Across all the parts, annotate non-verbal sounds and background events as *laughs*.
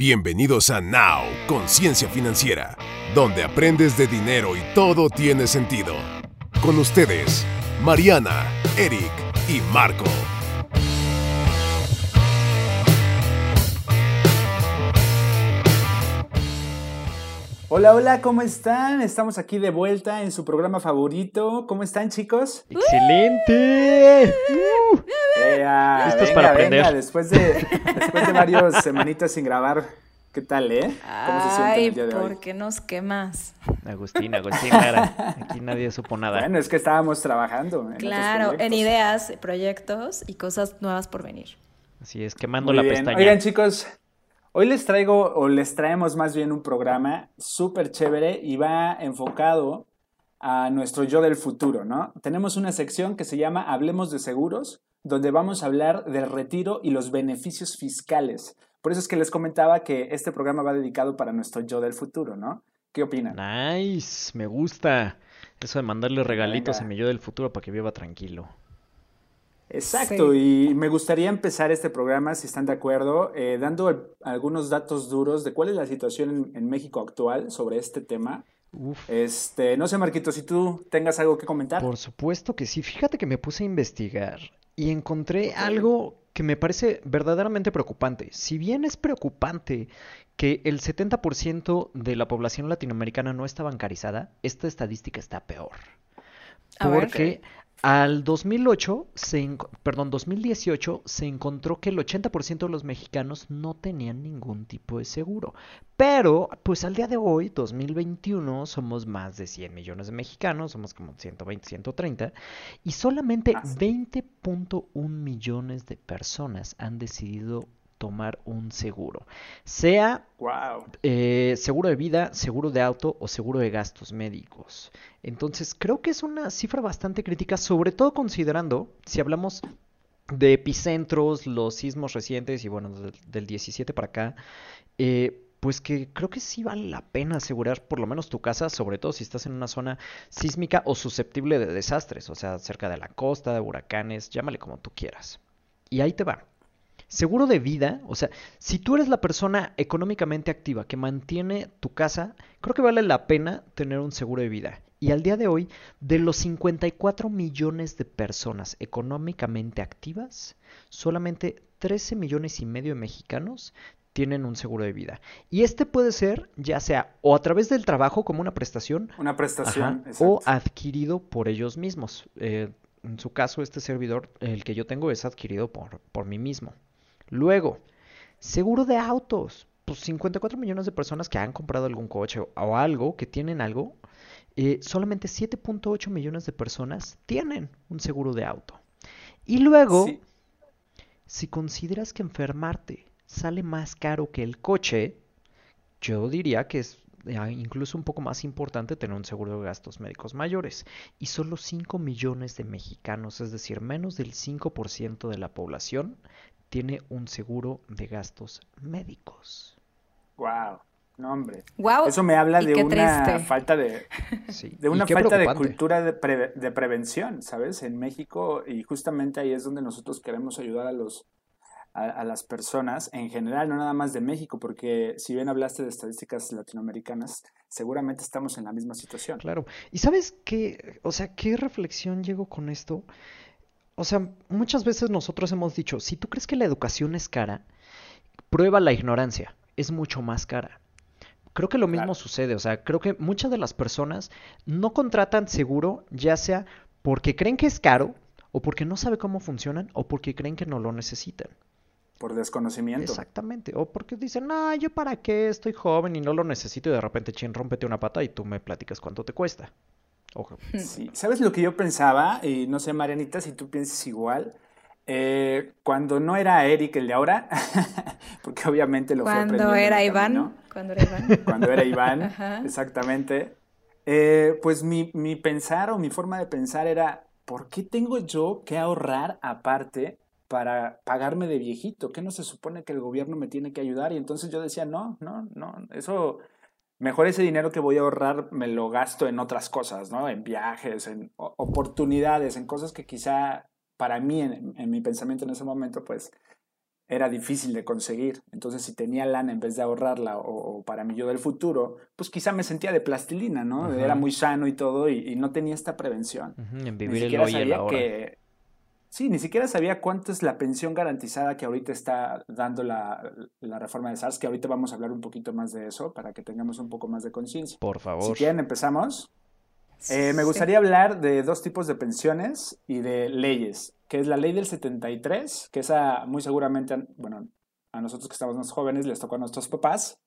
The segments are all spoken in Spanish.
Bienvenidos a Now, Conciencia Financiera, donde aprendes de dinero y todo tiene sentido. Con ustedes, Mariana, Eric y Marco. Hola, hola, ¿cómo están? Estamos aquí de vuelta en su programa favorito. ¿Cómo están, chicos? ¡Excelente! Uh, Esto es para aprender. después, de, después de varias *laughs* semanitas sin grabar, ¿qué tal, eh? ¿Cómo se siente el día de hoy? ¿por qué nos quemas? Agustín, Agustín. *laughs* Aquí nadie supo nada. Bueno, es que estábamos trabajando. En claro, en ideas, proyectos y cosas nuevas por venir. Así es, quemando la pestaña. Oigan, chicos, Hoy les traigo, o les traemos más bien un programa súper chévere y va enfocado a nuestro yo del futuro, ¿no? Tenemos una sección que se llama Hablemos de Seguros, donde vamos a hablar del retiro y los beneficios fiscales. Por eso es que les comentaba que este programa va dedicado para nuestro yo del futuro, ¿no? ¿Qué opinan? Nice, me gusta. Eso de mandarle regalitos a mi yo del futuro para que viva tranquilo. Exacto, y me gustaría empezar este programa, si están de acuerdo, eh, dando algunos datos duros de cuál es la situación en, México actual sobre este tema. Este, no sé, Marquito, si tú tengas algo que comentar. Por supuesto que sí. Fíjate que me puse a investigar y encontré algo que me parece verdaderamente preocupante. Si bien es preocupante que el 70% de la población latinoamericana no está bancarizada, esta estadística está peor. porque al 2008, se, perdón, 2018 se encontró que el 80% de los mexicanos no tenían ningún tipo de seguro. Pero, pues al día de hoy, 2021, somos más de 100 millones de mexicanos, somos como 120, 130, y solamente 20.1 millones de personas han decidido tomar un seguro. Sea eh, seguro de vida, seguro de auto o seguro de gastos médicos. Entonces creo que es una cifra bastante crítica, sobre todo considerando, si hablamos de epicentros, los sismos recientes y bueno, del, 17 para acá, eh, pues que creo que sí vale la pena asegurar por lo menos tu casa, sobre todo si estás en una zona sísmica o susceptible de desastres, o sea, cerca de la costa, de huracanes, llámale como tú quieras. Y ahí te va. Seguro de vida, o sea, si tú eres la persona económicamente activa que mantiene tu casa, creo que vale la pena tener un seguro de vida. Y al día de hoy, de los 54 millones de personas económicamente activas, solamente 13 millones y medio de mexicanos tienen un seguro de vida. Y este puede ser ya sea o a través del trabajo como una prestación, una prestación o adquirido por ellos mismos. Eh, en su caso, este servidor, el que yo tengo, es adquirido por, por mí mismo. Luego, seguro de autos. Pues 54 millones de personas que han comprado algún coche o algo, que tienen algo, eh, solamente 7.8 millones de personas tienen un seguro de auto. Y luego, si consideras que enfermarte sale más caro que el coche, yo diría que es eh, incluso un poco más importante tener un seguro de gastos médicos mayores. Y solo 5 millones de mexicanos, es decir, menos del 5% de la población, tiene un seguro de gastos médicos. Wow. No, hombre. Wow. Eso me habla de una falta de, *laughs* de una falta de cultura de, de, prevención, ¿sabes? En México y justamente ahí es donde nosotros queremos ayudar a los a, las personas en general, no nada más de México, porque si bien hablaste de estadísticas latinoamericanas, seguramente estamos en la misma situación. Claro. Y sabes qué, o sea, qué reflexión llego con esto. O sea, muchas veces nosotros hemos dicho, si tú crees que la educación es cara, prueba la ignorancia, es mucho más cara. Creo que lo mismo sucede, o sea, creo que muchas de las personas no contratan seguro, ya sea porque creen que es caro, o porque no sabe cómo funcionan, o porque creen que no lo necesitan. Por desconocimiento. Exactamente. O porque dicen, no, yo para qué, estoy joven y no lo necesito, y de repente, chin, rómpete una pata y tú me platicas cuánto te cuesta. *laughs* Sí. ¿Sabes lo que yo pensaba? Y no sé, Marianita, si tú piensas igual. Eh, cuando no era Eric el de ahora, *laughs* porque obviamente lo cuando fue era Iván, Cuando era Iván. *laughs* Cuando era Iván, exactamente. Eh, pues mi, mi pensar o mi forma de pensar era, ¿por qué tengo yo que ahorrar aparte para pagarme de viejito? ¿Qué no se supone que el gobierno me tiene que ayudar? Y entonces yo decía, no, no, no, eso mejor ese dinero que voy a ahorrar me lo gasto en otras cosas, ¿no? En viajes, en oportunidades, en cosas que quizá para mí, en, mi pensamiento en ese momento, pues era difícil de conseguir. Entonces, si tenía lana en vez de ahorrarla o, para mí yo del futuro, pues quizá me sentía de plastilina, ¿no? Era muy sano y todo y, no tenía esta prevención. En vivir el hoy y Que, sí, ni siquiera sabía cuánto es la pensión garantizada que ahorita está dando la, reforma de SARS, que ahorita vamos a hablar un poquito más de eso para que tengamos un poco más de conciencia. Por favor. Si quieren, empezamos. Eh, me gustaría hablar de dos tipos de pensiones y de leyes que es la ley del 73, que esa muy seguramente, bueno, a nosotros que estamos más jóvenes les tocó a nuestros papás.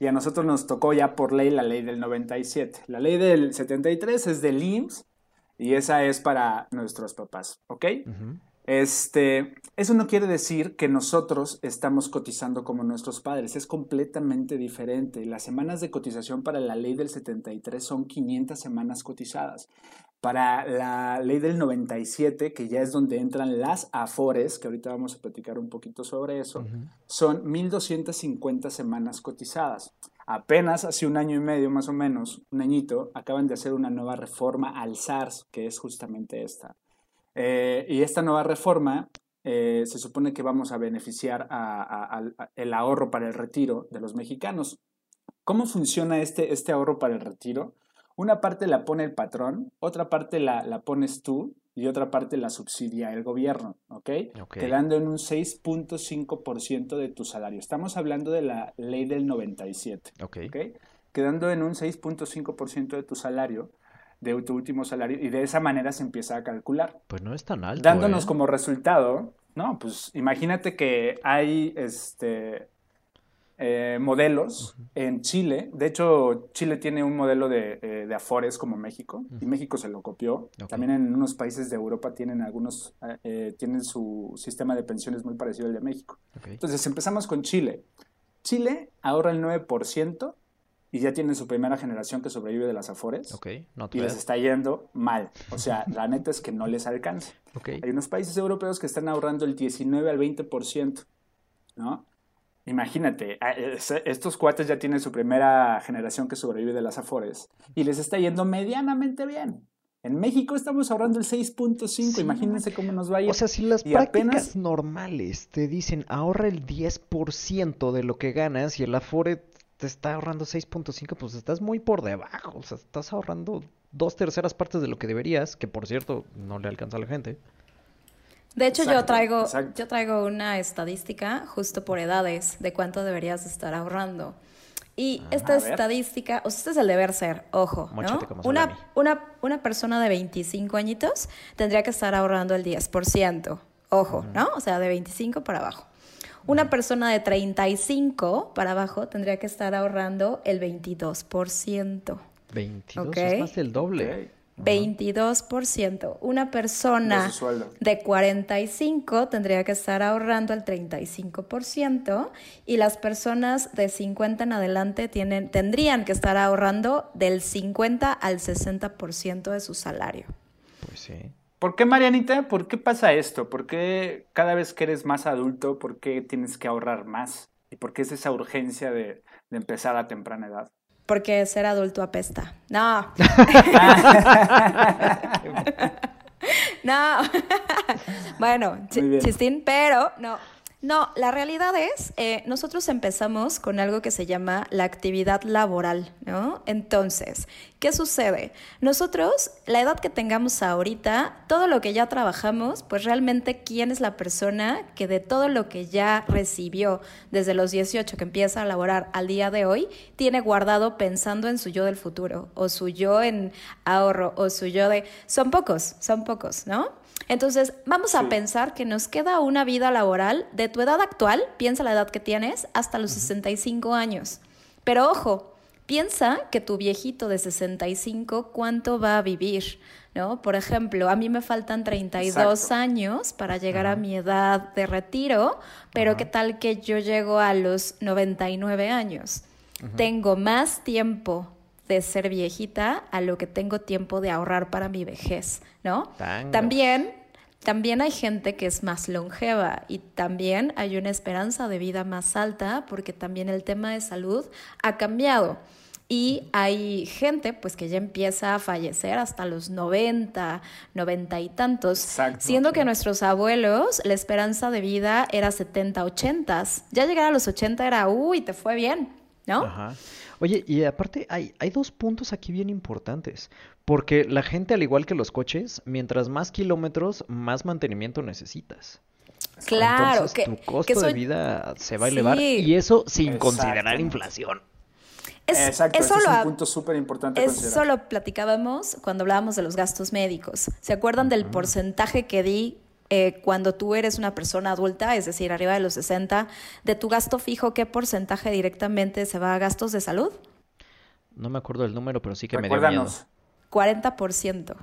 Y a nosotros nos tocó ya por ley la ley del 97. La ley del 73 es del IMSS y esa es para nuestros papás, ¿ok? Este, eso no quiere decir que nosotros estamos cotizando como nuestros padres, es completamente diferente. Las semanas de cotización para la ley del 73 son 500 semanas cotizadas. Para la ley del 97, que ya es donde entran las AFORES, que ahorita vamos a platicar un poquito sobre eso, son 1.250 semanas cotizadas. Apenas hace un año y medio, más o menos, un añito, acaban de hacer una nueva reforma al SARS, que es justamente esta. Eh, y esta nueva reforma eh, se supone que vamos a beneficiar al el ahorro para el retiro de los mexicanos. ¿Cómo funciona este, este ahorro para el retiro? Una parte la pone el patrón, otra parte la, la pones tú y otra parte la subsidia el gobierno, ¿ok? Quedando en un 6.5% de tu salario. Estamos hablando de la ley del 97, ¿ok? Quedando en un 6.5% de tu salario, de tu último salario, y de esa manera se empieza a calcular. Pues no es tan alto. Dándonos ¿eh? como resultado, no, pues imagínate que hay este eh, modelos en Chile. De hecho, Chile tiene un modelo de, eh, Afores como México y México se lo copió. También en unos países de Europa tienen algunos, eh, tienen su sistema de pensiones muy parecido al de México. Entonces empezamos con Chile. Chile ahorra el 9% y ya tiene su primera generación que sobrevive de las Afores. y les está yendo mal. O sea, *laughs* la neta es que no les alcanza. Hay unos países europeos que están ahorrando el 19 al 20%. ¿no? Imagínate, estos cuates ya tienen su primera generación que sobrevive de las Afores y les está yendo medianamente bien. En México estamos ahorrando el 6.5, imagínense cómo nos va a ir. O sea, si las prácticas normales te dicen ahorra el 10% de lo que ganas y el Afore te está ahorrando 6.5, pues estás muy por debajo. O sea, estás ahorrando dos terceras partes de lo que deberías, que por cierto no le alcanza a la gente. De hecho, yo traigo, yo traigo una estadística justo por edades de cuánto deberías estar ahorrando. Y ah, esta estadística, o sea, este es el deber ser, ojo, ¿no? Una, una, una persona de 25 añitos tendría que estar ahorrando el 10%, ojo, ¿no? O sea, de 25 para abajo. Una persona de 35 para abajo tendría que estar ahorrando el 22%. 22 es más del doble. 22%. Una persona de 45 tendría que estar ahorrando el 35% y las personas de 50 en adelante tienen, tendrían que estar ahorrando del 50 al 60% de su salario. Pues sí. ¿Por qué, Marianita? ¿Por qué pasa esto? ¿Por qué cada vez que eres más adulto, por qué tienes que ahorrar más? ¿Y por qué es esa urgencia de empezar a temprana edad? Porque ser adulto apesta. No. *laughs* *laughs* no. *laughs* bueno, chistín, pero no. No, la realidad es, eh, nosotros empezamos con algo que se llama la actividad laboral, ¿no? Entonces, ¿qué sucede? Nosotros, la edad que tengamos ahorita, todo lo que ya trabajamos, pues realmente, ¿quién es la persona que de todo lo que ya recibió desde los 18 que empieza a laborar al día de hoy, tiene guardado pensando en su yo del futuro, o su yo en ahorro, o su yo de... Son pocos, son pocos, ¿no? Entonces, vamos a pensar que nos queda una vida laboral de tu edad actual, piensa la edad que tienes, hasta los 65 años. Pero ojo, piensa que tu viejito de 65, ¿cuánto va a vivir? ¿No? Por ejemplo, a mí me faltan 32 años para llegar a mi edad de retiro, pero ¿qué tal que yo llego a los 99 años? Tengo más tiempo de ser viejita a lo que tengo tiempo de ahorrar para mi vejez, ¿no? También también hay gente que es más longeva y también hay una esperanza de vida más alta porque también el tema de salud ha cambiado. Y hay gente pues que ya empieza a fallecer hasta los 90, 90 y tantos, siendo que nuestros abuelos la esperanza de vida era 70, 80. Ya llegar a los 80 era, uy, te fue bien, ¿no? Ajá. Oye, y aparte hay, hay dos puntos aquí bien importantes, porque la gente, al igual que los coches, mientras más kilómetros, más mantenimiento necesitas. Claro, Entonces, que, tu costo de vida se va a elevar y eso sin considerar inflación. Exacto, eso es un punto súper importante. Eso lo platicábamos cuando hablábamos de los gastos médicos. ¿Se acuerdan del porcentaje que di eh, cuando tú eres una persona adulta, es decir, arriba de los 60, de tu gasto fijo, qué porcentaje directamente se va a gastos de salud? No me acuerdo del número, pero sí que me dio miedo. 40%.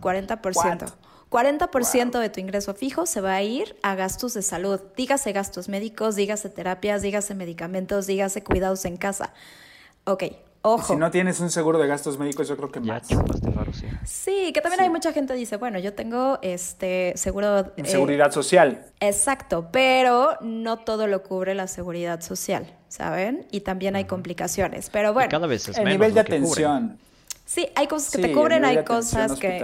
40%. 40% de tu ingreso fijo se va a ir a gastos de salud. Dígase gastos médicos, dígase terapias, dígase medicamentos, dígase cuidados en casa. Ok, ojo. Si no tienes un seguro de gastos médicos, yo creo que más. sí. sí, que también hay mucha gente que dice, bueno, yo tengo este seguro... Eh, seguridad social. Exacto, pero no todo lo cubre la seguridad social, ¿saben? Y también hay complicaciones, pero bueno. cada vez es El nivel de atención. Sí, hay cosas que te cubren, hay cosas que,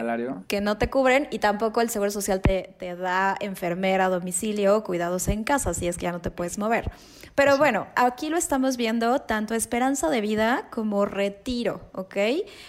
que, no te cubren y tampoco el Seguro Social te, te, da enfermera a domicilio, cuidados en casa, si es que ya no te puedes mover. Pero bueno, aquí lo estamos viendo tanto esperanza de vida como retiro, ¿ok?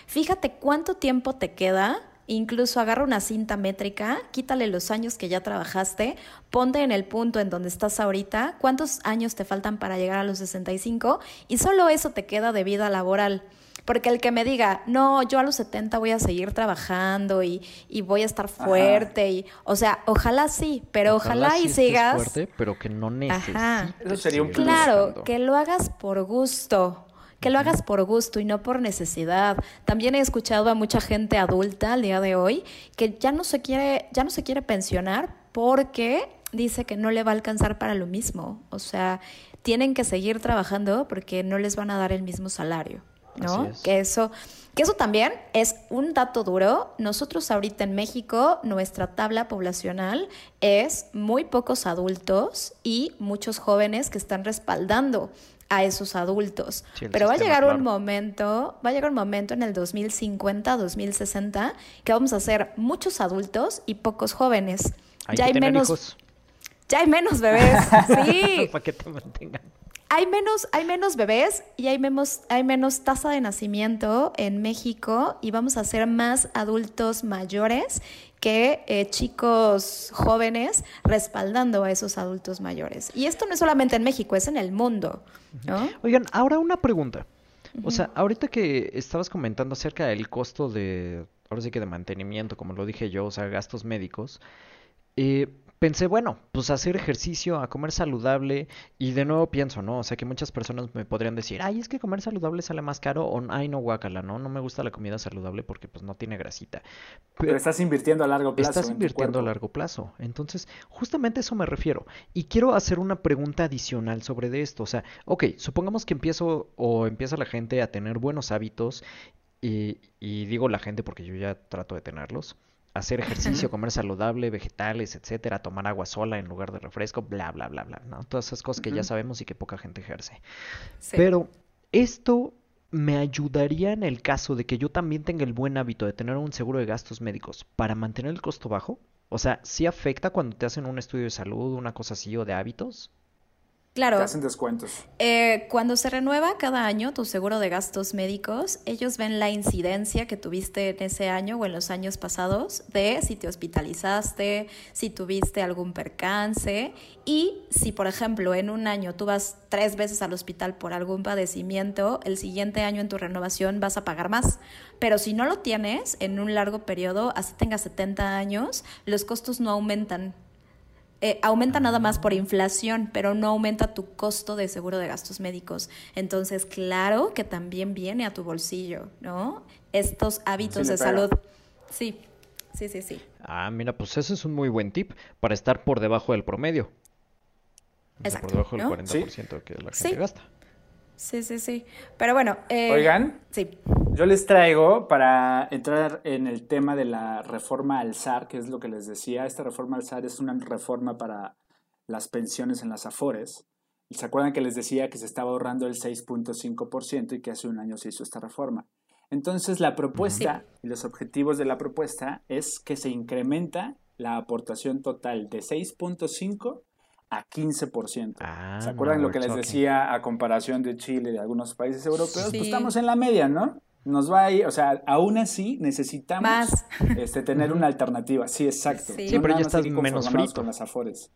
Fíjate cuánto tiempo te queda Incluso agarra una cinta métrica, quítale los años que ya trabajaste, ponte en el punto en donde estás ahorita, cuántos años te faltan para llegar a los 65 y solo eso te queda de vida laboral. Porque el que me diga, no, yo a los 70 voy a seguir trabajando y, voy a estar fuerte, y, o sea, ojalá sí, pero ojalá, y sigas. fuerte, pero que no necesites. Eso sería un Claro, que lo hagas por gusto que lo hagas por gusto y no por necesidad. También he escuchado a mucha gente adulta al día de hoy que ya no se quiere, ya no se quiere pensionar porque dice que no le va a alcanzar para lo mismo. O sea, tienen que seguir trabajando porque no les van a dar el mismo salario. ¿No? Que eso, que eso también es un dato duro. Nosotros ahorita en México, nuestra tabla poblacional es muy pocos adultos y muchos jóvenes que están respaldando a esos adultos. Pero va a llegar un momento, va a llegar un momento en el 2050, 2060, que vamos a ser muchos adultos y pocos jóvenes. ya hay menos. Ya hay menos bebés. *laughs* sí. Para que te mantengan hay menos, hay menos bebés y hay menos, hay menos tasa de nacimiento en México y vamos a ser más adultos mayores que eh, chicos jóvenes respaldando a esos adultos mayores. Y esto no es solamente en México, es en el mundo. Oigan, ahora una pregunta. O sea, ahorita que estabas comentando acerca del costo de, ahora sí que de mantenimiento, como lo dije yo, o sea, gastos médicos, eh, pensé, bueno, pues hacer ejercicio, a comer saludable y de nuevo pienso, ¿no? O sea que muchas personas me podrían decir, ay, es que comer saludable sale más caro o ay, no, guácala, ¿no? No me gusta la comida saludable porque pues no tiene grasita. Pero, estás invirtiendo a largo plazo. Estás invirtiendo a largo plazo. Entonces, justamente eso me refiero. Y quiero hacer una pregunta adicional sobre de esto. O sea, ok, supongamos que empiezo o empieza la gente a tener buenos hábitos y, y digo la gente porque yo ya trato de tenerlos hacer ejercicio, comer saludable, vegetales, etcétera, tomar agua sola en lugar de refresco, bla, bla, bla, bla, ¿no? Todas esas cosas que ya sabemos y que poca gente ejerce. Pero esto me ayudaría en el caso de que yo también tenga el buen hábito de tener un seguro de gastos médicos para mantener el costo bajo. O sea, ¿sí afecta cuando te hacen un estudio de salud, una cosa así o de hábitos? Claro. Te hacen descuentos. Eh, cuando se renueva cada año tu seguro de gastos médicos, ellos ven la incidencia que tuviste en ese año o en los años pasados de si te hospitalizaste, si tuviste algún percance y si, por ejemplo, en un año tú vas tres veces al hospital por algún padecimiento, el siguiente año en tu renovación vas a pagar más. Pero si no lo tienes en un largo periodo, así tengas 70 años, los costos no aumentan eh, aumenta nada más por inflación, pero no aumenta tu costo de seguro de gastos médicos. Entonces, claro que también viene a tu bolsillo, ¿no? Estos hábitos de salud. Sí, sí, sí, sí. Ah, mira, pues ese es un muy buen tip para estar por debajo del promedio. Exacto. por debajo del 40% que la gente gasta. Sí, sí, sí. Pero bueno. Eh, Oigan. Sí. Yo les traigo para entrar en el tema de la reforma al SAR, que es lo que les decía. Esta reforma al SAR es una reforma para las pensiones en las AFORES. ¿Y se acuerdan que les decía que se estaba ahorrando el 6.5% y que hace un año se hizo esta reforma? Entonces, la propuesta y los objetivos de la propuesta es que se incrementa la aportación total de 6.5 a 15%. Ah, ¿Se acuerdan lo que les decía a comparación de Chile y de algunos países europeos? Pues estamos en la media, ¿no? Nos va a ir, o sea, aún así necesitamos *laughs* Este, tener una alternativa. Sí, exacto. Sí, pero ya estás menos frito. Con las afores.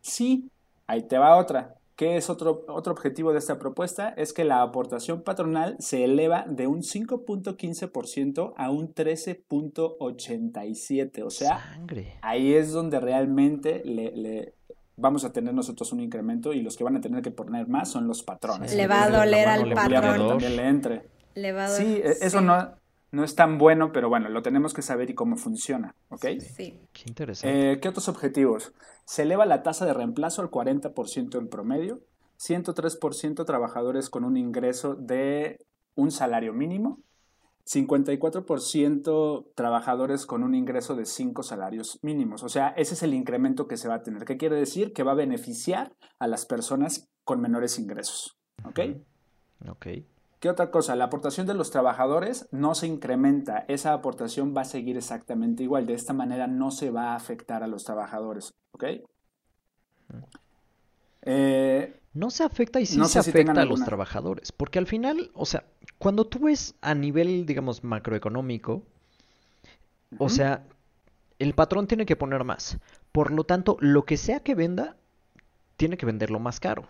Sí, ahí te va otra. ¿Qué es otro, otro objetivo de esta propuesta? Es que la aportación patronal se eleva de un 5.15% a un 13.87%. O sea, ahí es donde realmente le, vamos a tener nosotros un incremento y los que van a tener que poner más son los patrones. Le va a doler al patrón. También le entre. sí, e, eso no no es tan bueno, pero bueno, lo tenemos que saber y cómo funciona, ¿ok? Sí. Qué interesante. Eh, ¿Qué otros objetivos? Se eleva la tasa de reemplazo al 40% en promedio, 103% trabajadores con un ingreso de un salario mínimo, 54% trabajadores con un ingreso de 5 salarios mínimos. O sea, ese es el incremento que se va a tener. ¿Qué quiere decir? Que va a beneficiar a las personas con menores ingresos. ¿Ok? Ok. ¿Qué otra cosa? La aportación de los trabajadores no se incrementa, esa aportación va a seguir exactamente igual, de esta manera no se va a afectar a los trabajadores, ¿ok? Eh, no se afecta y sí se afecta a los trabajadores, porque al final, o sea, cuando tú ves a nivel, digamos, macroeconómico, o sea, el patrón tiene que poner más, por lo tanto, lo que sea que venda, tiene que venderlo más caro.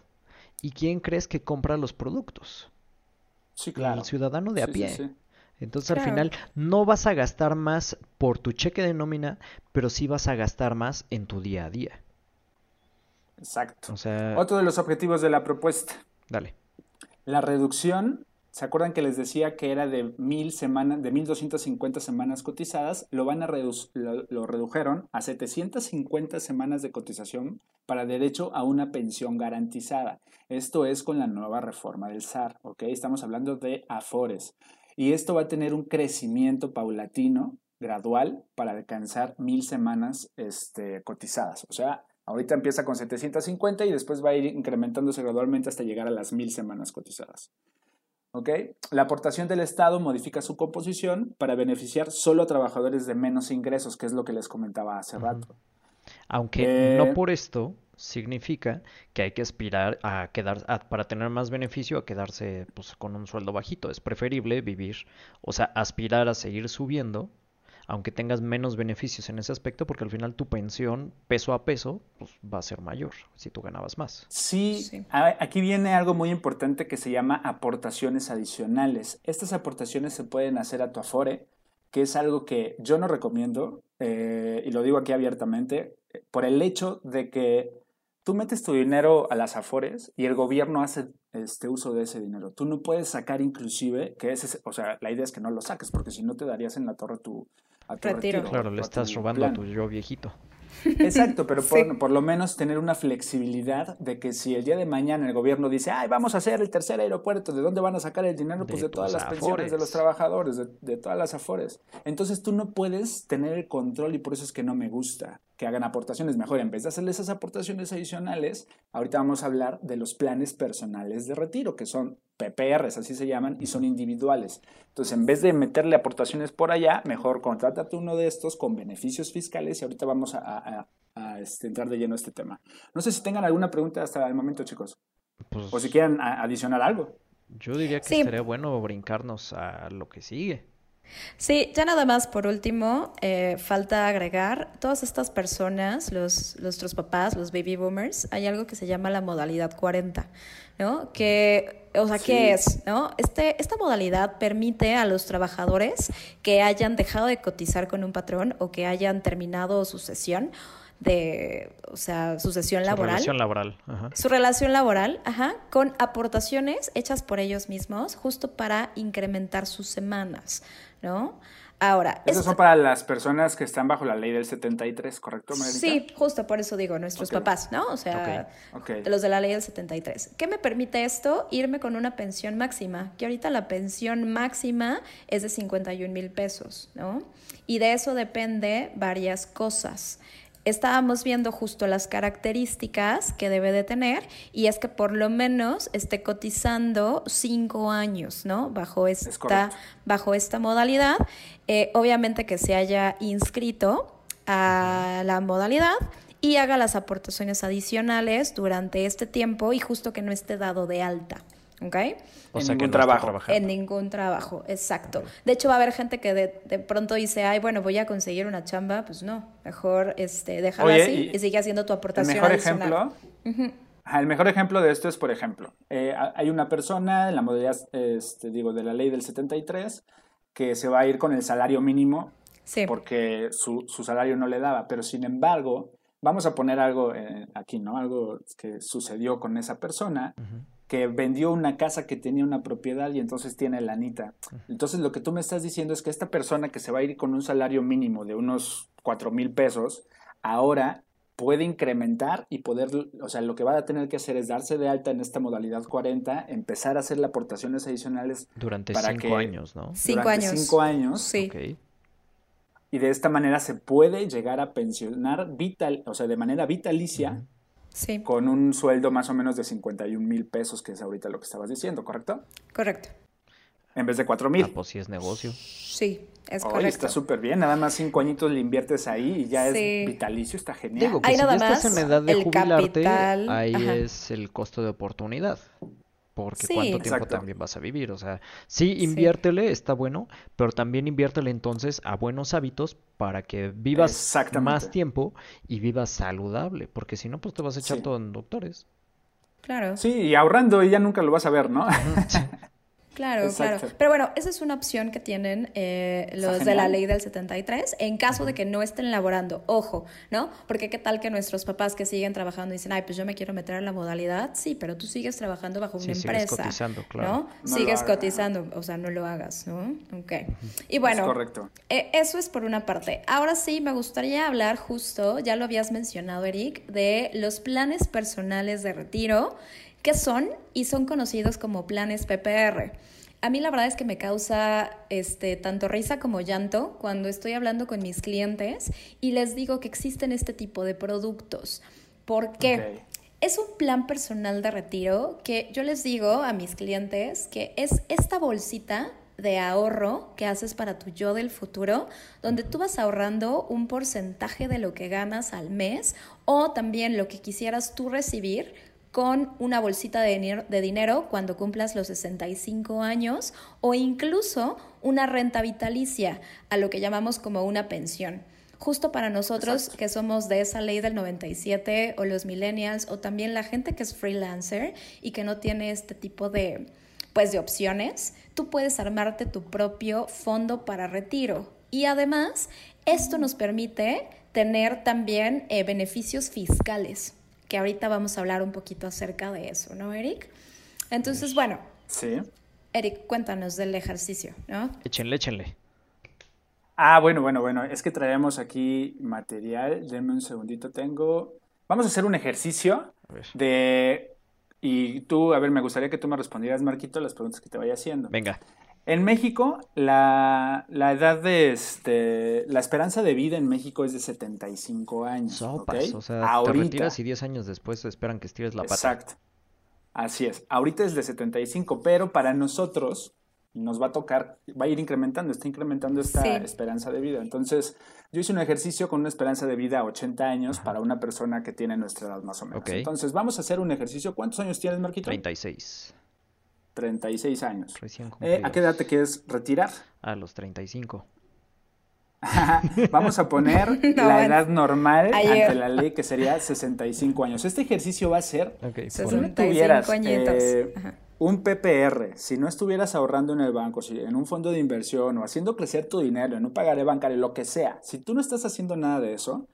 ¿Y quién crees que compra los productos? Sí, claro. El ciudadano de a pie. Entonces al final no vas a gastar más por tu cheque de nómina, pero sí vas a gastar más en tu día a día. Exacto. Otro de los objetivos de la propuesta. Dale. La reducción ¿Se acuerdan que les decía que era de mil semanas, de 1250 semanas cotizadas? Lo van a lo, redujeron a 750 semanas de cotización para derecho a una pensión garantizada. Esto es con la nueva reforma del SAR, ¿ok? Estamos hablando de AFORES. Y esto va a tener un crecimiento paulatino, gradual, para alcanzar mil semanas este, cotizadas. O sea, ahorita empieza con 750 y después va a ir incrementándose gradualmente hasta llegar a las mil semanas cotizadas. La aportación del Estado modifica su composición para beneficiar solo a trabajadores de menos ingresos, que es lo que les comentaba hace rato. Aunque no eh, por esto significa que hay que aspirar a quedar para tener más beneficio a quedarse pues, con un sueldo bajito. Es preferible vivir, o sea, aspirar a seguir subiendo aunque tengas menos beneficios en ese aspecto, porque al final tu pensión, peso a peso, pues, va a ser mayor si tú ganabas más. Sí, aquí viene algo muy importante que se llama aportaciones adicionales. Estas aportaciones se pueden hacer a tu Afore, que es algo que yo no recomiendo, eh, y lo digo aquí abiertamente, por el hecho de que tú metes tu dinero a las Afores y el gobierno hace este uso de ese dinero. Tú no puedes sacar inclusive, que ese, o sea, la idea es que no lo saques, porque si no te darías en la torre tu, retiro. Claro, le estás robando a tu yo viejito. Exacto, pero por, lo menos tener una flexibilidad de que si el día de mañana el gobierno dice, ay, vamos a hacer el tercer aeropuerto, ¿de dónde van a sacar el dinero? Pues de, todas las pensiones de los trabajadores, de, de, todas las afores. Entonces tú no puedes tener el control y por eso es que no me gusta que hagan aportaciones. Mejor, en vez de hacerle esas aportaciones adicionales, ahorita vamos a hablar de los planes personales de retiro, que son PPRs, así se llaman, y son individuales. Entonces, en vez de meterle aportaciones por allá, mejor contrátate uno de estos con beneficios fiscales y ahorita vamos a, este, entrar de lleno a este tema. No sé si tengan alguna pregunta hasta el momento, chicos. Pues o si quieren adicionar algo. Yo diría que sería bueno brincarnos a lo que sigue. Sí, ya nada más por último, eh, falta agregar, todas estas personas, los, nuestros papás, los baby boomers, hay algo que se llama la modalidad 40, ¿no? Que, o sea, ¿qué es? ¿no? Este, esta modalidad permite a los trabajadores que hayan dejado de cotizar con un patrón o que hayan terminado su sesión de, o sea, su sesión laboral. Su relación laboral. Ajá. Su relación laboral, ajá, con aportaciones hechas por ellos mismos justo para incrementar sus semanas. ¿No? Ahora. Esos son para las personas que están bajo la ley del 73, ¿correcto, Margarita? Sí, justo por eso digo, nuestros papás, ¿no? O sea, los de la ley del 73. ¿Qué me permite esto? Irme con una pensión máxima, que ahorita la pensión máxima es de 51 mil pesos, ¿no? Y de eso depende varias cosas estábamos viendo justo las características que debe de tener y es que por lo menos esté cotizando cinco años, ¿no? Bajo esta, bajo esta modalidad. Eh, obviamente que se haya inscrito a la modalidad y haga las aportaciones adicionales durante este tiempo y justo que no esté dado de alta. ¿Ok? O en sea, ningún trabajo. En ningún trabajo, exacto. De hecho, va a haber gente que de, de, pronto dice, ay, bueno, voy a conseguir una chamba. Pues no, mejor este, déjalo así y, sigue haciendo tu aportación. El mejor ejemplo. El mejor ejemplo de esto es, por ejemplo, eh, hay una persona en la modalidad, este, digo, de la ley del 73 que se va a ir con el salario mínimo sí. porque su, su, salario no le daba, pero sin embargo, vamos a poner algo eh, aquí, ¿no? Algo que sucedió con esa persona que vendió una casa que tenía una propiedad y entonces tiene la anita. Entonces lo que tú me estás diciendo es que esta persona que se va a ir con un salario mínimo de unos cuatro mil pesos, ahora puede incrementar y poder, o sea, lo que va a tener que hacer es darse de alta en esta modalidad 40, empezar a hacer aportaciones adicionales. Durante cinco años, ¿no? Cinco años. Cinco años. Sí. Y de esta manera se puede llegar a pensionar vital, o sea, de manera vitalicia. Con un sueldo más o menos de 51 mil pesos, que es ahorita lo que estabas diciendo, ¿correcto? Correcto. En vez de 4 mil. Ah, pues sí es negocio. Sí, es correcto. Está súper bien, nada más cinco añitos le inviertes ahí y ya es vitalicio, está genial. Digo, que si nada ya estás en edad de jubilarte, ahí es el costo de oportunidad porque cuánto tiempo también vas a vivir. O sea, sí, inviértele, está bueno, pero también inviértele entonces a buenos hábitos para que vivas más tiempo y vivas saludable, porque si no, pues te vas a echar todo en doctores. Claro. Sí, y ahorrando y ya nunca lo vas a ver, ¿no? *laughs* Claro, claro. Pero bueno, esa es una opción que tienen eh, los de la ley del 73 en caso de que no estén laborando. Ojo, ¿no? Porque qué tal que nuestros papás que siguen trabajando dicen, ay, pues yo me quiero meter en la modalidad. Sí, pero tú sigues trabajando bajo una empresa. Sigues cotizando, claro. ¿no? sigues cotizando, o sea, no lo hagas, ¿no? Ok. Y bueno, correcto. Eh, eso es por una parte. Ahora sí, me gustaría hablar justo, ya lo habías mencionado, Eric, de los planes personales de retiro ¿Qué son? Y son conocidos como planes PPR. A mí la verdad es que me causa este, tanto risa como llanto cuando estoy hablando con mis clientes y les digo que existen este tipo de productos. ¿Por qué? Es un plan personal de retiro que yo les digo a mis clientes que es esta bolsita de ahorro que haces para tu yo del futuro, donde tú vas ahorrando un porcentaje de lo que ganas al mes o también lo que quisieras tú recibir con una bolsita de dinero, cuando cumplas los 65 años o incluso una renta vitalicia, a lo que llamamos como una pensión. Justo para nosotros que somos de esa ley del 97 o los millennials o también la gente que es freelancer y que no tiene este tipo de pues de opciones, tú puedes armarte tu propio fondo para retiro. Y además, esto nos permite tener también eh, beneficios fiscales que ahorita vamos a hablar un poquito acerca de eso, ¿no, Eric? Entonces, bueno. Sí. Eric, cuéntanos del ejercicio, ¿no? Échenle, échenle. Ah, bueno, bueno, bueno. Es que traemos aquí material. Denme un segundito. Tengo. Vamos a hacer un ejercicio de. Y tú, a ver, me gustaría que tú me respondieras, Marquito, las preguntas que te vaya haciendo. Venga. En México, la, edad de este, la esperanza de vida en México es de 75 años. Sopas, o sea, te retiras y 10 años después esperan que estires la pata. Exacto. Así es. Ahorita es de 75, pero para nosotros nos va a tocar, va a ir incrementando, está incrementando esta esperanza de vida. Entonces, yo hice un ejercicio con una esperanza de vida a 80 años para una persona que tiene nuestra edad más o menos. Entonces, vamos a hacer un ejercicio. ¿Cuántos años tienes, Marquito? 36. 36 años. Eh, ¿A qué edad te quieres retirar? A los 35. *laughs* Vamos a poner *laughs* la edad normal ante la ley que sería 65 años. Este ejercicio va a ser si no tuvieras eh, un PPR, si no estuvieras ahorrando en el banco, si en un fondo de inversión o haciendo crecer tu dinero en un pagaré bancario, lo que sea, si tú no estás haciendo nada de eso,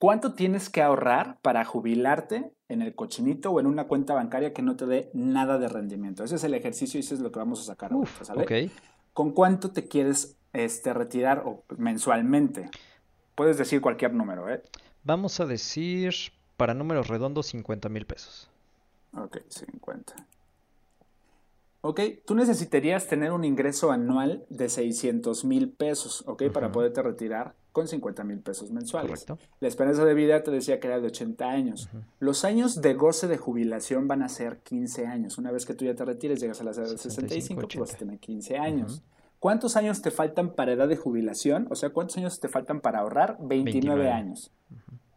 ¿Cuánto tienes que ahorrar para jubilarte en el cochinito o en una cuenta bancaria que no te dé nada de rendimiento? Ese es el ejercicio y eso es lo que vamos a sacar Uf, ¿sale? ¿Con cuánto te quieres este, retirar o mensualmente? Puedes decir cualquier número, ¿eh? Vamos a decir, para números redondos, 50 mil pesos. Ok, 50. Ok, tú necesitarías tener un ingreso anual de 600 mil pesos, ok, para poderte retirar con 50 mil pesos mensuales. Correcto. La esperanza de vida te decía que era de 80 años. Los años de goce de jubilación van a ser 15 años. Una vez que tú ya te retires, llegas a la edad de 65, pues vas a tener 15 años. ¿Cuántos años te faltan para edad de jubilación? O sea, ¿cuántos años te faltan para ahorrar? 29, años.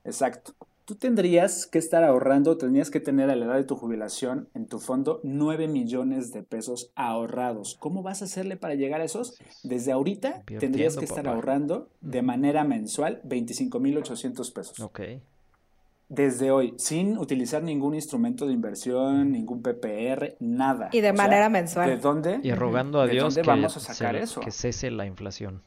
Exacto. Tú tendrías que estar ahorrando, tendrías que tener a la edad de tu jubilación en tu fondo 9 millones de pesos ahorrados. ¿Cómo vas a hacerle para llegar a esos? Desde ahorita tendrías que estar ahorrando de manera mensual 25 mil 800 pesos. Ok desde hoy, sin utilizar ningún instrumento de inversión, ningún PPR, nada. Y de manera mensual. ¿De dónde? Y rogando a Dios que, vamos a sacar eso? que cese la inflación.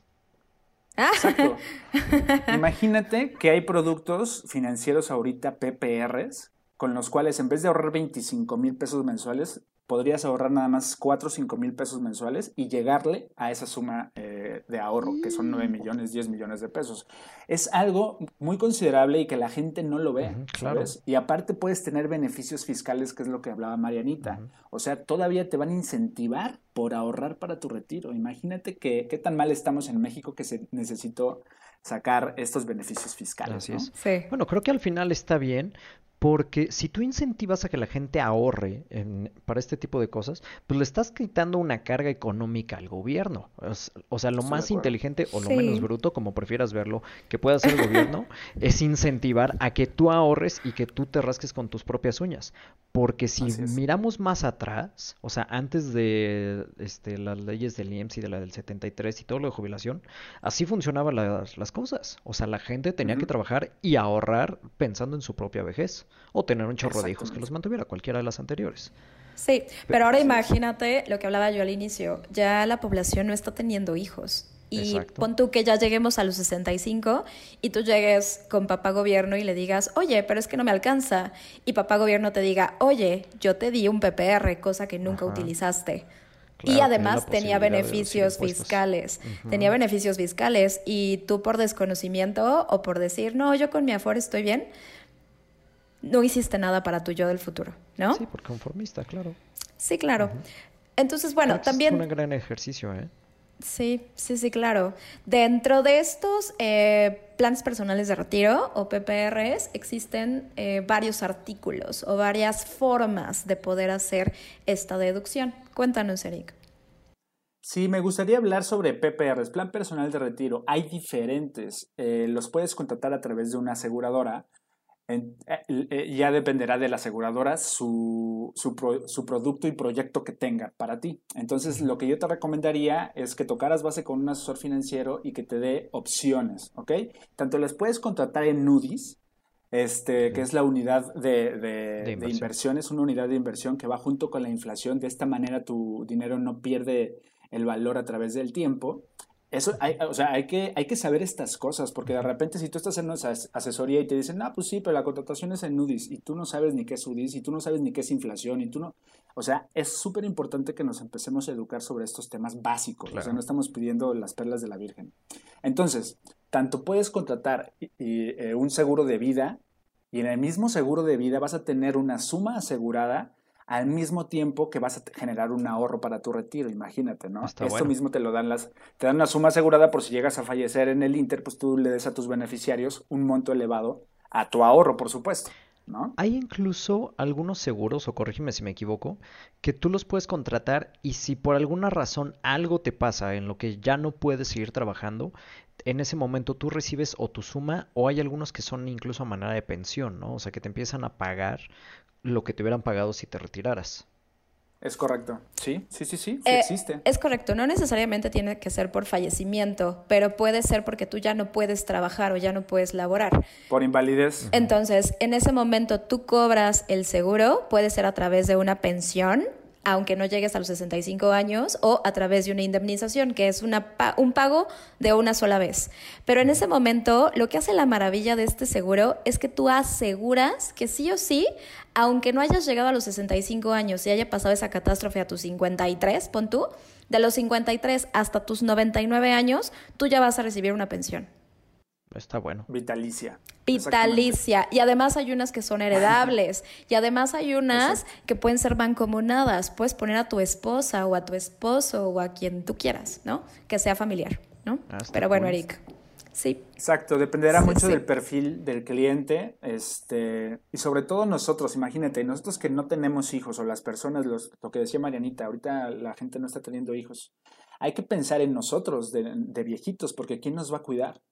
Exacto. *laughs* Imagínate que hay productos financieros ahorita, PPRs, con los cuales en vez de ahorrar 25 mil pesos mensuales, podrías ahorrar nada más 4 o 5 mil pesos mensuales y llegarle a esa suma eh, de ahorro, que son 9 millones, 10 millones de pesos. Es algo muy considerable y que la gente no lo ve, ¿sabes? Y aparte puedes tener beneficios fiscales, que es lo que hablaba Marianita. O sea, todavía te van a incentivar por ahorrar para tu retiro. Imagínate que, qué tan mal estamos en México que se necesitó sacar estos beneficios fiscales. Así Sí. Bueno, creo que al final está bien, porque si tú incentivas a que la gente ahorre para este tipo de cosas, pues le estás quitando una carga económica al gobierno. O sea, lo más inteligente o lo menos bruto, como prefieras verlo, que pueda hacer el gobierno, *laughs* es incentivar a que tú ahorres y que tú te rasques con tus propias uñas. Porque si miramos más atrás, o sea, antes de este, las leyes del IEMS y de la del 73 y todo lo de jubilación, así funcionaban las, las cosas. O sea, la gente tenía que trabajar y ahorrar pensando en su propia vejez o tener un chorro de hijos que los mantuviera, cualquiera de las anteriores. Sí, pero, ahora imagínate lo que hablaba yo al inicio, ya la población no está teniendo hijos. Y pon tú que ya lleguemos a los 65 y tú llegues con papá gobierno y le digas, oye, pero es que no me alcanza. Y papá gobierno te diga, oye, yo te di un PPR, cosa que nunca utilizaste. y además tenía beneficios fiscales. Tenía beneficios fiscales. Y tú por desconocimiento o por decir, no, yo con mi Afore estoy bien, no hiciste nada para tu yo del futuro, ¿no? Sí, por conformista, claro. Sí, claro. Entonces, bueno, también... Es un gran ejercicio, ¿eh? Sí, sí, sí, claro. Dentro de estos eh, planes personales de retiro o PPRs existen eh, varios artículos o varias formas de poder hacer esta deducción. Cuéntanos, Eric. Sí, me gustaría hablar sobre PPRs, plan personal de retiro. Hay diferentes. Eh, los puedes contratar a través de una aseguradora eh, eh, ya dependerá de la aseguradora su, su, producto y proyecto que tenga para ti. Entonces, lo que yo te recomendaría es que tocaras base con un asesor financiero y que te dé opciones, ¿ok? Tanto les puedes contratar en NUDIS, este, que es la unidad de, de, inversión. de, inversión. es una unidad de inversión que va junto con la inflación. De esta manera tu dinero no pierde el valor a través del tiempo. Eso, hay, o sea, hay que, hay que saber estas cosas, porque de repente si tú estás en una asesoría y te dicen, ah, pues sí, pero la contratación es en UDIs, y tú no sabes ni qué es UDIs, y tú no sabes ni qué es inflación, y tú no... O sea, es súper importante que nos empecemos a educar sobre estos temas básicos, o sea, no estamos pidiendo las perlas de la Virgen. Entonces, tanto puedes contratar eh, un seguro de vida, y en el mismo seguro de vida vas a tener una suma asegurada al mismo tiempo que vas a generar un ahorro para tu retiro, imagínate, ¿no? Esto mismo te lo dan las, te dan una suma asegurada por si llegas a fallecer en el Inter, pues tú le des a tus beneficiarios un monto elevado a tu ahorro, por supuesto. ¿No? Hay incluso algunos seguros, o corrígeme si me equivoco, que tú los puedes contratar y si por alguna razón algo te pasa en lo que ya no puedes seguir trabajando, en ese momento tú recibes o tu suma o hay algunos que son incluso a manera de pensión, ¿no? O sea, que te empiezan a pagar lo que te hubieran pagado si te retiraras. Es correcto. Sí, sí, sí, sí, eh, existe. Es correcto. No necesariamente tiene que ser por fallecimiento, pero puede ser porque tú ya no puedes trabajar o ya no puedes laborar. Por invalidez. Entonces, en ese momento tú cobras el seguro, puede ser a través de una pensión aunque no llegues a los 65 años, o a través de una indemnización, que es un pago de una sola vez. Pero en ese momento, lo que hace la maravilla de este seguro es que tú aseguras que sí o sí, aunque no hayas llegado a los 65 años y haya pasado esa catástrofe a tus 53, pon tú, de los 53 hasta tus 99 años, tú ya vas a recibir una pensión. Está bueno. Vitalicia. Vitalicia. Y además hay unas que son heredables. y además hay unas que pueden ser mancomunadas. Puedes poner a tu esposa o a tu esposo o a quien tú quieras, ¿no? Que sea familiar, ¿no? Ah, Pero bueno, Eric. Sí. Exacto, dependerá mucho del perfil del cliente, este, y sobre todo nosotros, imagínate, nosotros que no tenemos hijos o las personas, los, lo que decía Marianita, ahorita la gente no está teniendo hijos, hay que pensar en nosotros de, de viejitos, porque ¿quién nos va a cuidar?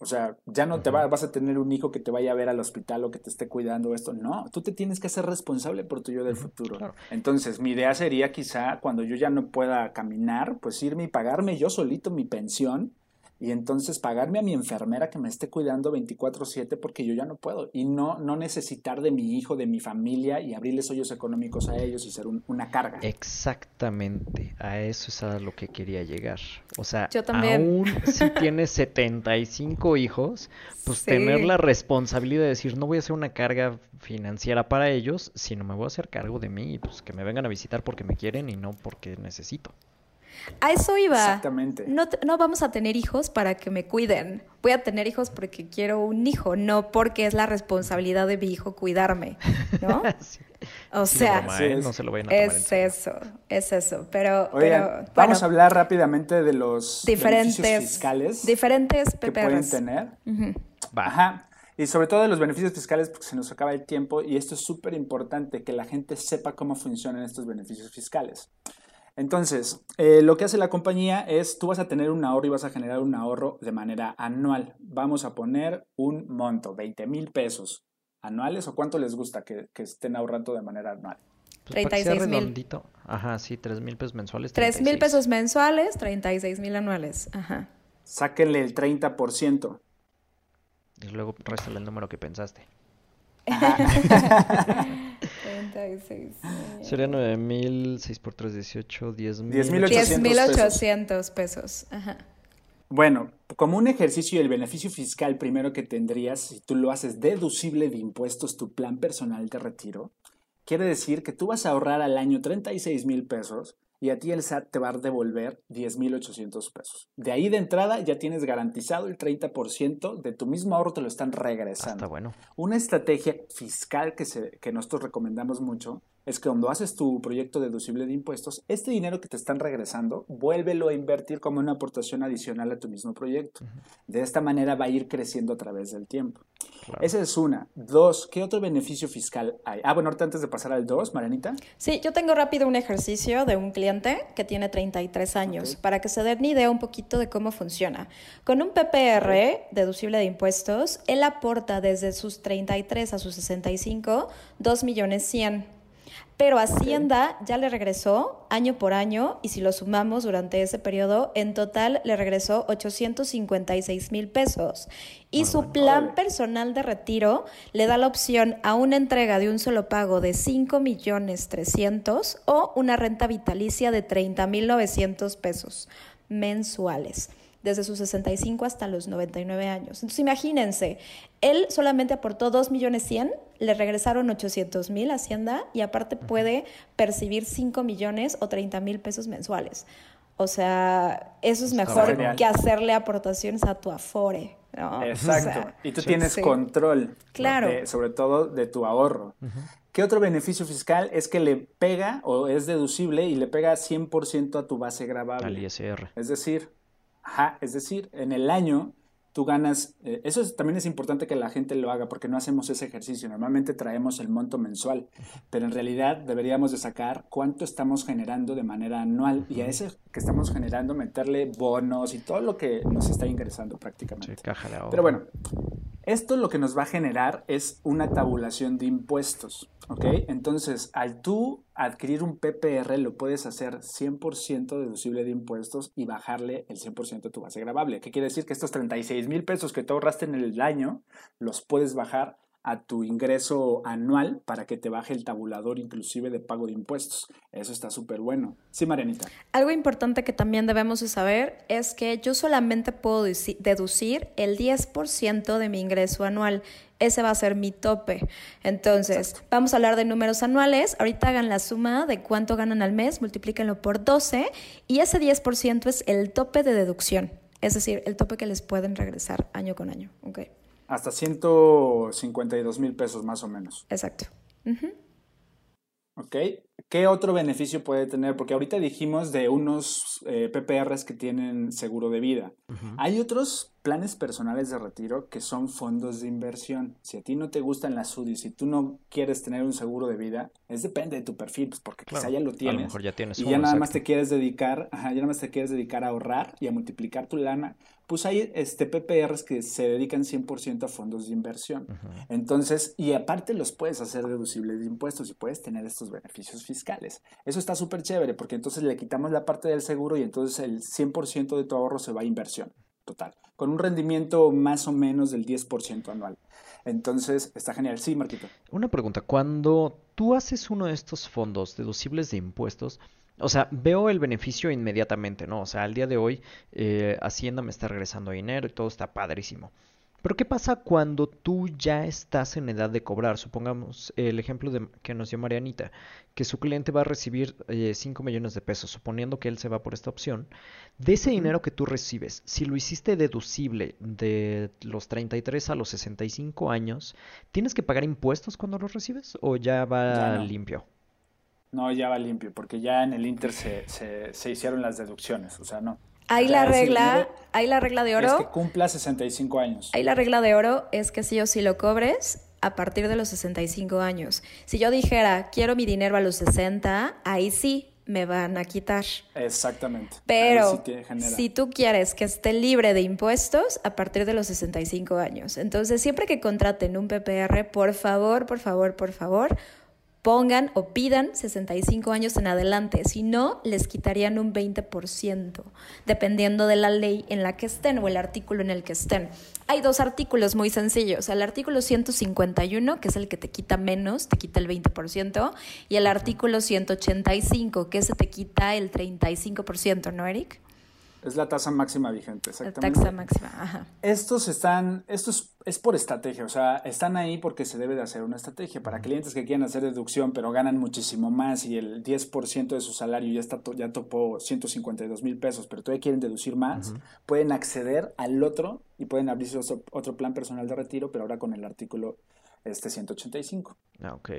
O sea, ya no te vas a tener un hijo que te vaya a ver al hospital o que te esté cuidando esto. No, tú te tienes que hacer responsable por tu yo del futuro. Entonces, mi idea sería quizá cuando yo ya no pueda caminar, pues irme y pagarme yo solito mi pensión y entonces pagarme a mi enfermera que me esté cuidando 24/7 porque yo ya no puedo y no, no necesitar de mi hijo, de mi familia y abrirles hoyos económicos a ellos y ser una carga. Exactamente, a eso es a lo que quería llegar. O sea, aún *laughs* si tienes 75 hijos, pues tener la responsabilidad de decir, no voy a ser una carga financiera para ellos, sino me voy a hacer cargo de mí y pues que me vengan a visitar porque me quieren y no porque necesito. A eso iba. Exactamente. No, no vamos a tener hijos para que me cuiden. Voy a tener hijos porque quiero un hijo, no porque es la responsabilidad de mi hijo cuidarme, ¿no? *laughs* O sea, ¿eh? no se lo vayan a es eso, es eso. Pero, vamos a hablar rápidamente de los diferentes beneficios fiscales diferentes que pueden tener. Ajá. Y sobre todo de los beneficios fiscales, porque se nos acaba el tiempo y esto es súper importante que la gente sepa cómo funcionan estos beneficios fiscales. Entonces, eh, lo que hace la compañía es, tú vas a tener un ahorro y vas a generar un ahorro de manera anual. Vamos a poner un monto, 20 mil pesos anuales o cuánto les gusta que, estén ahorrando de manera anual. 36 pues mil. Ajá, sí, 3 mil pesos mensuales. 3 mil pesos mensuales, 36 mil anuales. Ajá. Sáquenle el 30%. Y luego réstale el número que pensaste. *laughs* *laughs* 36. Sería 9 mil, 6 por 3, 18, 10 mil. 10.800 pesos. Ajá. Bueno, como un ejercicio del beneficio fiscal primero que tendrías, si tú lo haces deducible de impuestos, tu plan personal de retiro, quiere decir que tú vas a ahorrar al año 36 mil pesos y a ti el SAT te va a devolver 10.800 pesos. De ahí de entrada ya tienes garantizado el 30% de tu mismo ahorro, te lo están regresando. Está bueno. Una estrategia fiscal que, se, que nosotros recomendamos mucho es que cuando haces tu proyecto deducible de impuestos, este dinero que te están regresando, vuélvelo a invertir como una aportación adicional a tu mismo proyecto. De esta manera va a ir creciendo a través del tiempo. Esa es una. Dos, ¿qué otro beneficio fiscal hay? Ah, bueno, ahorita antes de pasar al dos, Marianita. Sí, yo tengo rápido un ejercicio de un cliente que tiene 33 años, para que se den una idea un poquito de cómo funciona. Con un PPR, deducible de impuestos, él aporta desde sus 33 a sus 65, 2 millones 100 pero Hacienda ya le regresó año por año y si lo sumamos durante ese periodo, en total le regresó 856 mil pesos. Y su plan personal de retiro le da la opción a una entrega de un solo pago de 5 millones 300 o una renta vitalicia de 30 mil 900 pesos mensuales desde sus 65 hasta los 99 años. Entonces imagínense, él solamente aportó 2 millones 100, le regresaron 800 mil a Hacienda y aparte puede percibir 5 millones o 30 mil pesos mensuales. O sea, eso es mejor que hacerle aportaciones a tu Afore. Exacto. y tú tienes control, claro. sobre todo de tu ahorro. ¿Qué otro beneficio fiscal es que le pega o es deducible y le pega 100% a tu base grabable? Al ISR. Es decir, Ajá, es decir, en el año tú ganas, eh, eso también es importante que la gente lo haga porque no hacemos ese ejercicio, normalmente traemos el monto mensual, pero en realidad deberíamos de sacar cuánto estamos generando de manera anual y a ese que estamos generando meterle bonos y todo lo que nos está ingresando prácticamente. pero bueno, esto lo que nos va a generar es una tabulación de impuestos, ¿ok? Entonces, al tú adquirir un PPR, lo puedes hacer 100% deducible de impuestos y bajarle el 100% de tu base grabable. ¿Qué quiere decir? Que estos 36 mil pesos que te ahorraste en el año, los puedes bajar a tu ingreso anual para que te baje el tabulador inclusive de pago de impuestos. Eso está súper bueno. Sí, Marianita. Algo importante que también debemos de saber es que yo solamente puedo deducir el 10% de mi ingreso anual. Ese va a ser mi tope. Entonces, vamos a hablar de números anuales. Ahorita hagan la suma de cuánto ganan al mes, multiplíquenlo por 12 y ese 10% es el tope de deducción. Es decir, el tope que les pueden regresar año con año. Okay. Hasta 152 mil pesos más o menos. Exacto. Ok. ¿Qué otro beneficio puede tener? Porque ahorita dijimos de unos eh, PPRs que tienen seguro de vida. Hay otros planes personales de retiro que son fondos de inversión. Si a ti no te gustan las UDI, si tú no quieres tener un seguro de vida, es depende de tu perfil, pues porque quizá ya lo tienes. A lo mejor ya tienes y ya nada más te quieres dedicar, ajá, ya nada más te quieres dedicar a ahorrar y a multiplicar tu lana. Pues hay este PPRs que se dedican 100% a fondos de inversión. Entonces, y aparte los puedes hacer deducibles de impuestos y puedes tener estos beneficios fiscales. Eso está súper chévere porque entonces le quitamos la parte del seguro y entonces el 100% de tu ahorro se va a inversión total, con un rendimiento más o menos del 10% anual. Entonces, está genial. Sí, Marquito. Una pregunta, cuando tú haces uno de estos fondos deducibles de impuestos, o sea, veo el beneficio inmediatamente, ¿no? O sea, al día de hoy eh, Hacienda me está regresando dinero y todo está padrísimo. Pero ¿qué pasa cuando tú ya estás en edad de cobrar? Supongamos el ejemplo de, que nos dio Marianita, que su cliente va a recibir 5 eh, millones de pesos, suponiendo que él se va por esta opción. De ese dinero que tú recibes, si lo hiciste deducible de los 33 a los 65 años, ¿tienes que pagar impuestos cuando lo recibes o ya va limpio? No, ya va limpio, porque ya en el Inter se, se hicieron las deducciones, o sea, no. Hay la regla, hay la regla de oro. Es que cumpla 65 años. Hay la regla de oro es que si o si lo cobres a partir de los 65 años. Si yo dijera, quiero mi dinero a los 60, ahí sí me van a quitar. Exactamente. Pero si tú quieres que esté libre de impuestos a partir de los 65 años. Entonces, siempre que contraten un PPR, por favor, por favor, por favor, pongan o pidan 65 años en adelante, si no, les quitarían un 20%, dependiendo de la ley en la que estén o el artículo en el que estén. Hay dos artículos muy sencillos, el artículo 151, que es el que te quita menos, te quita el 20%, y el artículo 185, que ese te quita el 35%, ¿no, Eric? Es la tasa máxima vigente, exactamente. La tasa máxima, ajá. Estos están, estos es por estrategia, o sea, están ahí porque se debe de hacer una estrategia. Para clientes que quieran hacer deducción, pero ganan muchísimo más y el 10% de su salario ya, está, ya topó 152 mil pesos, pero todavía quieren deducir más, pueden acceder al otro y pueden abrirse otro, otro, plan personal de retiro, pero ahora con el artículo este 185. Ah, ok.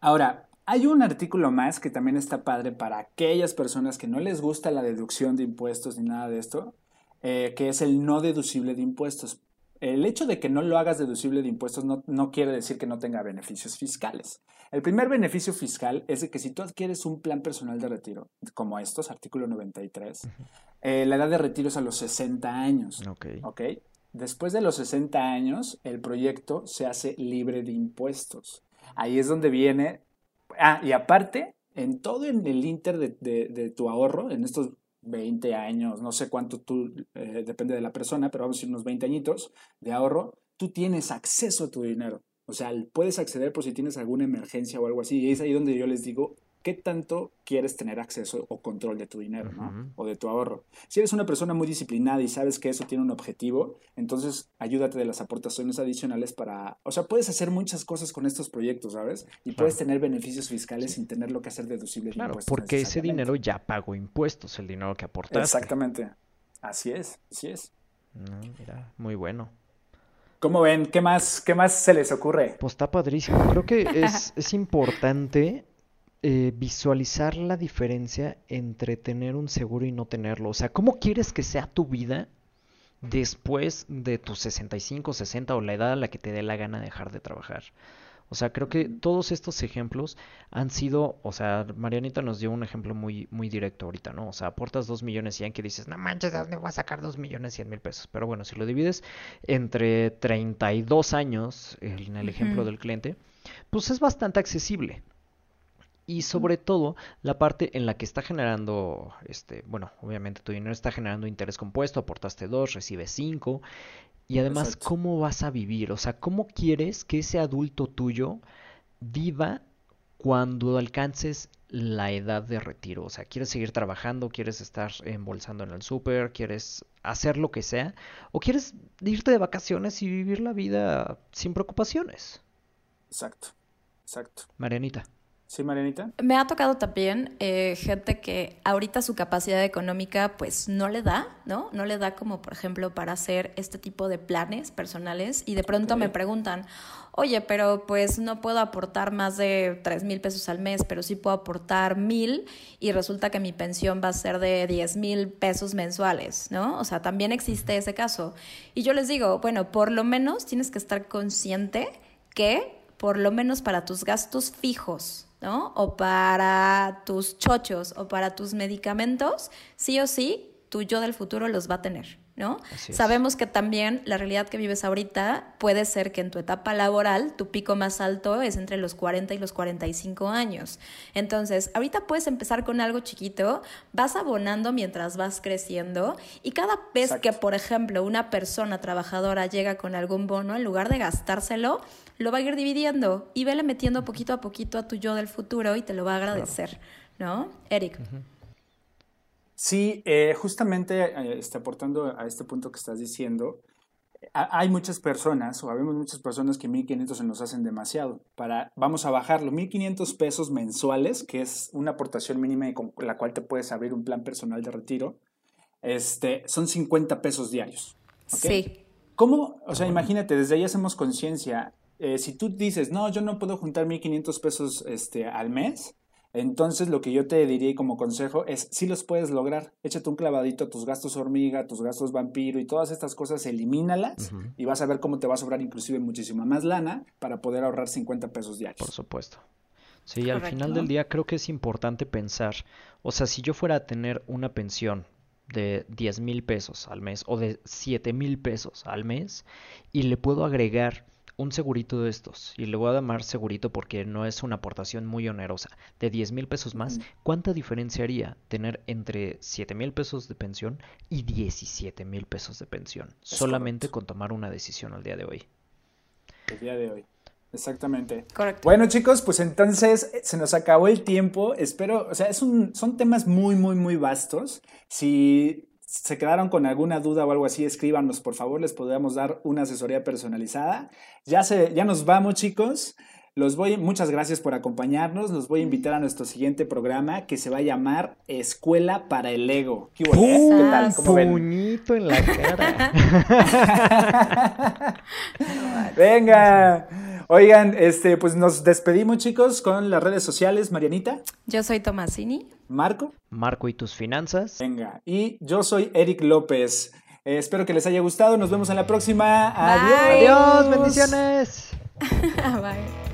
Ahora, hay un artículo más que también está padre para aquellas personas que no les gusta la deducción de impuestos ni nada de esto, eh, que es el no deducible de impuestos. El hecho de que no lo hagas deducible de impuestos no, quiere decir que no tenga beneficios fiscales. El primer beneficio fiscal es de que si tú adquieres un plan personal de retiro, como estos, artículo 93, eh, la edad de retiro es a los 60 años. Ok. Después de los 60 años, el proyecto se hace libre de impuestos. Ahí es donde viene Ah, y aparte, en todo en el inter de, tu ahorro, en estos 20 años, no sé cuánto tú, eh, depende de la persona, pero vamos a decir unos 20 añitos de ahorro, tú tienes acceso a tu dinero. O sea, puedes acceder por si tienes alguna emergencia o algo así. Y es ahí donde yo les digo, qué tanto quieres tener acceso o control de tu dinero, ¿no? O de tu ahorro. Si eres una persona muy disciplinada y sabes que eso tiene un objetivo, entonces ayúdate de las aportaciones adicionales para, o sea, puedes hacer muchas cosas con estos proyectos, ¿sabes? Y puedes tener beneficios fiscales sin tenerlo que hacer deducible. Claro, porque ese dinero ya pagó impuestos, el dinero que aportaste. Exactamente. Así es, así es. mira, muy bueno. ¿Cómo ven? ¿Qué más, qué más se les ocurre? Pues está padrísimo. Creo que es, *laughs* es importante eh, visualizar la diferencia entre tener un seguro y no tenerlo. O sea, ¿cómo quieres que sea tu vida después de tus 65, 60 o la edad a la que te dé la gana de dejar de trabajar? O sea, creo que todos estos ejemplos han sido, o sea, Marianita nos dio un ejemplo muy, muy directo ahorita, ¿no? O sea, aportas 2 millones y en que dices, no manches, ¿de dónde voy a sacar 2 millones 100 mil pesos? Pero bueno, si lo divides entre 32 años, en el ejemplo del cliente, pues es bastante accesible. Y sobre todo la parte en la que está generando, este, bueno, obviamente tu dinero está generando interés compuesto, aportaste dos, recibes cinco, y además cómo vas a vivir, o sea, cómo quieres que ese adulto tuyo viva cuando alcances la edad de retiro. O sea, quieres seguir trabajando, quieres estar embolsando en el súper, quieres hacer lo que sea, o quieres irte de vacaciones y vivir la vida sin preocupaciones. Exacto, exacto. Marianita. Sí, Marianita. Me ha tocado también eh, gente que ahorita su capacidad económica pues no le da, ¿no? No le da como por ejemplo para hacer este tipo de planes personales y de pronto me preguntan, oye, pero pues no puedo aportar más de tres mil pesos al mes, pero sí puedo aportar mil y resulta que mi pensión va a ser de diez mil pesos mensuales, ¿no? O sea, también existe ese caso. Y yo les digo, bueno, por lo menos tienes que estar consciente que por lo menos para tus gastos fijos, ¿no? O para tus chochos o para tus medicamentos, sí o sí, tu yo del futuro los va a tener. ¿No? Sabemos que también la realidad que vives ahorita puede ser que en tu etapa laboral tu pico más alto es entre los 40 y los 45 años. Entonces, ahorita puedes empezar con algo chiquito, vas abonando mientras vas creciendo y cada vez que, por ejemplo, una persona trabajadora llega con algún bono, en lugar de gastárselo, lo va a ir dividiendo y vele metiendo poquito a poquito a tu yo del futuro y te lo va a agradecer, ¿no? Eric. Sí, eh, justamente eh, este, aportando a este punto que estás diciendo, hay muchas personas, o habemos muchas personas que 1.500 se nos hacen demasiado. Para, vamos a bajarlo, 1.500 pesos mensuales, que es una aportación mínima con la cual te puedes abrir un plan personal de retiro, este, son 50 pesos diarios. Sí. ¿Cómo? O sea, imagínate, desde ahí hacemos conciencia. Eh, si tú dices, no, yo no puedo juntar 1.500 pesos este, al mes, entonces, lo que yo te diría como consejo es, si los puedes lograr, échate un clavadito a tus gastos hormiga, tus gastos vampiro y todas estas cosas, elimínalas y vas a ver cómo te va a sobrar inclusive muchísima más lana para poder ahorrar 50 pesos diarios. Por supuesto. Sí, al final del día creo que es importante pensar, o sea, si yo fuera a tener una pensión de 10 mil pesos al mes o de 7 mil pesos al mes y le puedo agregar un segurito de estos, y le voy a llamar segurito porque no es una aportación muy onerosa, de 10 mil pesos más, ¿cuánta diferencia haría tener entre 7 mil pesos de pensión y 17 mil pesos de pensión? solamente con tomar una decisión al día de hoy. El día de hoy. Exactamente. Correcto. Bueno, chicos, pues entonces eh, se nos acabó el tiempo. Espero, o sea, es un, son temas muy, muy, muy vastos. Si se quedaron con alguna duda o algo así, escríbanos, por favor, les podemos dar una asesoría personalizada. Ya, se, ya nos vamos, chicos. Los voy, muchas gracias por acompañarnos. Los voy a invitar a nuestro siguiente programa que se va a llamar Escuela para el Ego. ¿Qué, tal? ¿Cómo Puñito en la cara. *laughs* Venga. Oigan, este, pues nos despedimos, chicos, con las redes sociales. Marianita. Yo soy Tomasini. Marco. Marco y tus finanzas. Venga. Y yo soy Eric López. Eh, espero que les haya gustado. Nos vemos en la próxima. Adiós. Adiós. Bendiciones. *laughs* Bye.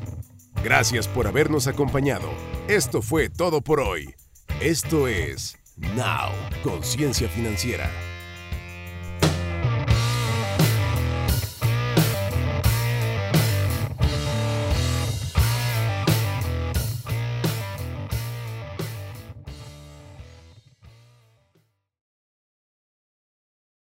Gracias por habernos acompañado. Esto fue todo por hoy. Esto es Now, Conciencia Financiera.